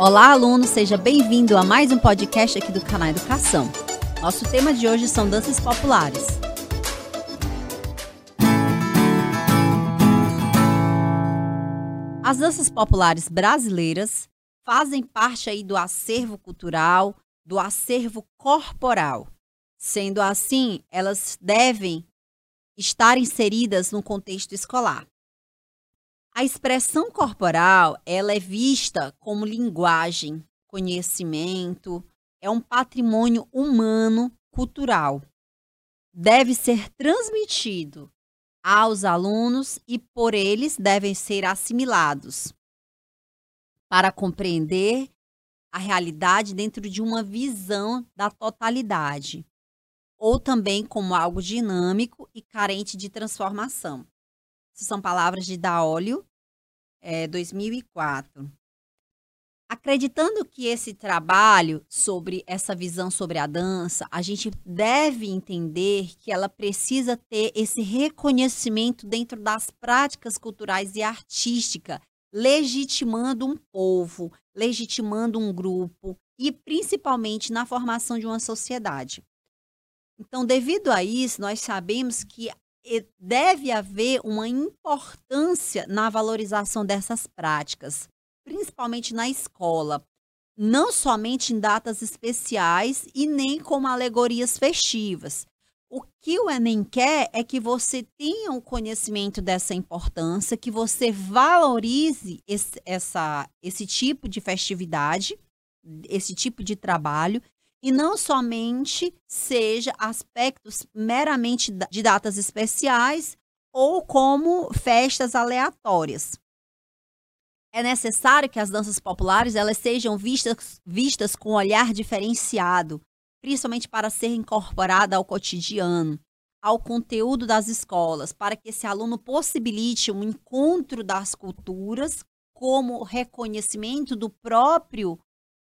Olá, aluno, seja bem-vindo a mais um podcast aqui do canal Educação. Nosso tema de hoje são danças populares. As danças populares brasileiras fazem parte aí do acervo cultural, do acervo corporal. Sendo assim, elas devem estar inseridas no contexto escolar. A expressão corporal, ela é vista como linguagem, conhecimento, é um patrimônio humano cultural. Deve ser transmitido aos alunos e por eles devem ser assimilados para compreender a realidade dentro de uma visão da totalidade, ou também como algo dinâmico e carente de transformação. São palavras de Daolio, é, 2004. Acreditando que esse trabalho sobre essa visão sobre a dança, a gente deve entender que ela precisa ter esse reconhecimento dentro das práticas culturais e artísticas, legitimando um povo, legitimando um grupo e principalmente na formação de uma sociedade. Então, devido a isso, nós sabemos que deve haver uma importância na valorização dessas práticas, principalmente na escola, não somente em datas especiais e nem como alegorias festivas. O que o Enem quer é que você tenha um conhecimento dessa importância, que você valorize esse, essa, esse tipo de festividade, esse tipo de trabalho, e não somente seja aspectos meramente de datas especiais ou como festas aleatórias. É necessário que as danças populares elas sejam vistas, vistas com um olhar diferenciado, principalmente para ser incorporada ao cotidiano, ao conteúdo das escolas, para que esse aluno possibilite um encontro das culturas como reconhecimento do próprio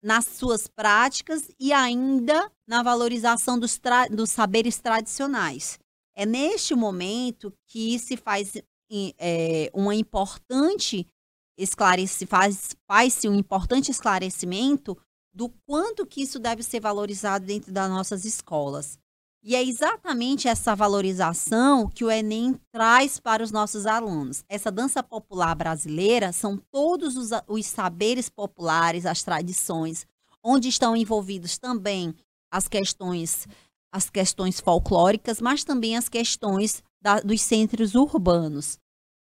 nas suas práticas e ainda na valorização dos, dos saberes tradicionais. É neste momento que se faz é, uma importante esclarece, faz, faz-se um importante esclarecimento do quanto que isso deve ser valorizado dentro das nossas escolas. E é exatamente essa valorização que o Enem traz para os nossos alunos. Essa dança popular brasileira são todos os, os saberes populares, as tradições, onde estão envolvidos também as questões, as questões folclóricas, mas também as questões da, dos centros urbanos.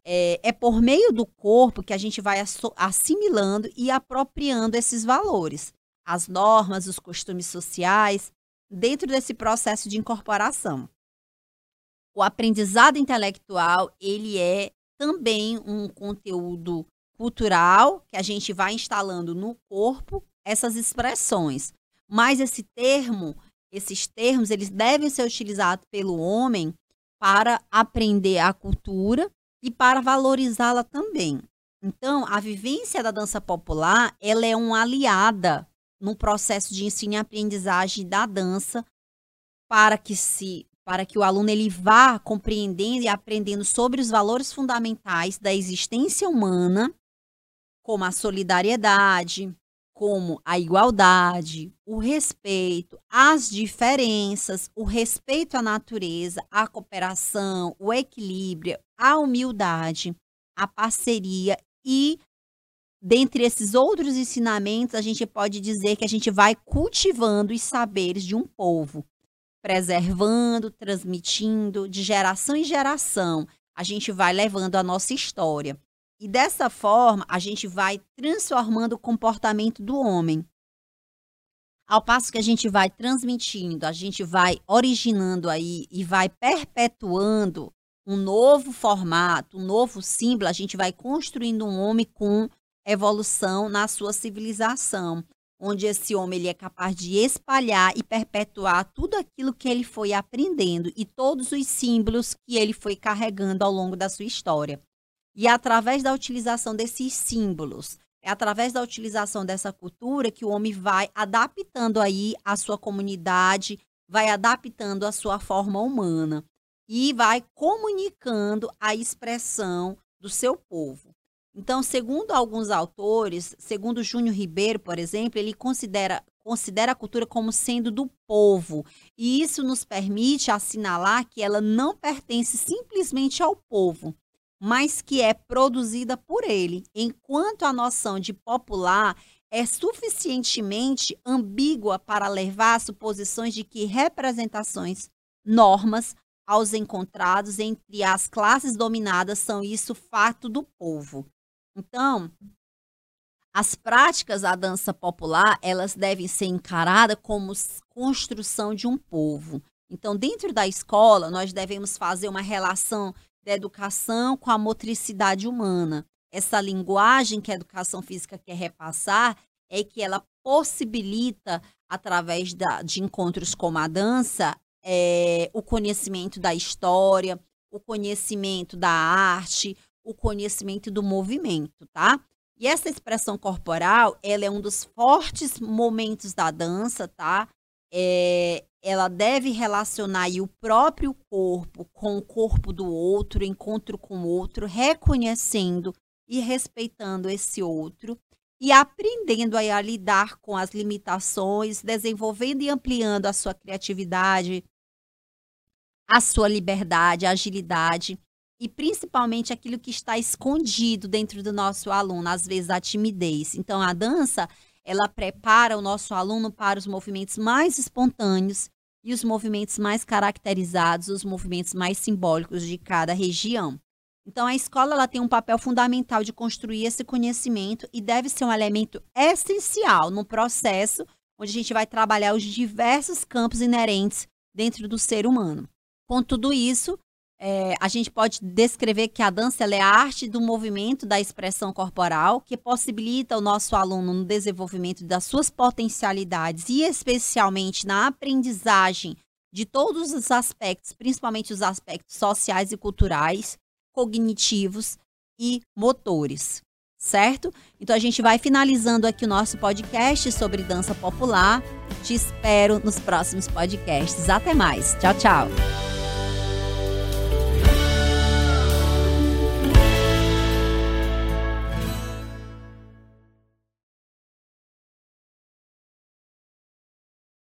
É, é, por meio do corpo que a gente vai assimilando e apropriando esses valores, as normas, os costumes sociais, dentro desse processo de incorporação. O aprendizado intelectual, ele é também um conteúdo cultural que a gente vai instalando no corpo essas expressões. Mas esse termo, esses termos, eles devem ser utilizados pelo homem para aprender a cultura e para valorizá-la também. Então, a vivência da dança popular, ela é uma aliada no processo de ensino e aprendizagem da dança para que se para que o aluno ele vá compreendendo e aprendendo sobre os valores fundamentais da existência humana, como a solidariedade, como a igualdade, o respeito, as diferenças, o respeito à natureza, a cooperação, o equilíbrio, a humildade, a parceria e dentre esses outros ensinamentos, a gente pode dizer que a gente vai cultivando os saberes de um povo, preservando, transmitindo de geração em geração. A gente vai levando a nossa história. E dessa forma, a gente vai transformando o comportamento do homem. Ao passo que a gente vai transmitindo, a gente vai originando aí e vai perpetuando um novo formato, um novo símbolo, a gente vai construindo um homem com evolução na sua civilização, onde esse homem ele é capaz de espalhar e perpetuar tudo aquilo que ele foi aprendendo e todos os símbolos que ele foi carregando ao longo da sua história. E é através da utilização desses símbolos, é através da utilização dessa cultura que o homem vai adaptando aí a sua comunidade, vai adaptando a sua forma humana e vai comunicando a expressão do seu povo. Então, segundo alguns autores, segundo Júnior Ribeiro, por exemplo, ele considera, considera a cultura como sendo do povo. E isso nos permite assinalar que ela não pertence simplesmente ao povo, mas que é produzida por ele, enquanto a noção de popular é suficientemente ambígua para levar a suposições de que representações, normas aos encontrados entre as classes dominadas são isso fato do povo. Então, as práticas da dança popular, elas devem ser encaradas como construção de um povo. Então, dentro da escola, nós devemos fazer uma relação da educação com a motricidade humana. Essa linguagem que a educação física quer repassar é que ela possibilita, através da, de encontros como a dança, é, o conhecimento da história, o conhecimento da arte, o conhecimento do movimento, tá? E essa expressão corporal, ela é um dos fortes momentos da dança, tá? É, ela deve relacionar o próprio corpo com o corpo do outro, encontro com o outro, reconhecendo e respeitando esse outro e aprendendo a lidar com as limitações, desenvolvendo e ampliando a sua criatividade, a sua liberdade, a agilidade e principalmente aquilo que está escondido dentro do nosso aluno, às vezes a timidez. Então a dança, ela prepara o nosso aluno para os movimentos mais espontâneos e os movimentos mais caracterizados, os movimentos mais simbólicos de cada região. Então a escola ela tem um papel fundamental de construir esse conhecimento e deve ser um elemento essencial no processo onde a gente vai trabalhar os diversos campos inerentes dentro do ser humano. Com tudo isso, é, a gente pode descrever que a dança é a arte do movimento, da expressão corporal, que possibilita o nosso aluno no desenvolvimento das suas potencialidades e especialmente na aprendizagem de todos os aspectos, principalmente os aspectos sociais e culturais, cognitivos e motores, certo? Então a gente vai finalizando aqui o nosso podcast sobre dança popular. Te espero nos próximos podcasts. Até mais. Tchau, tchau.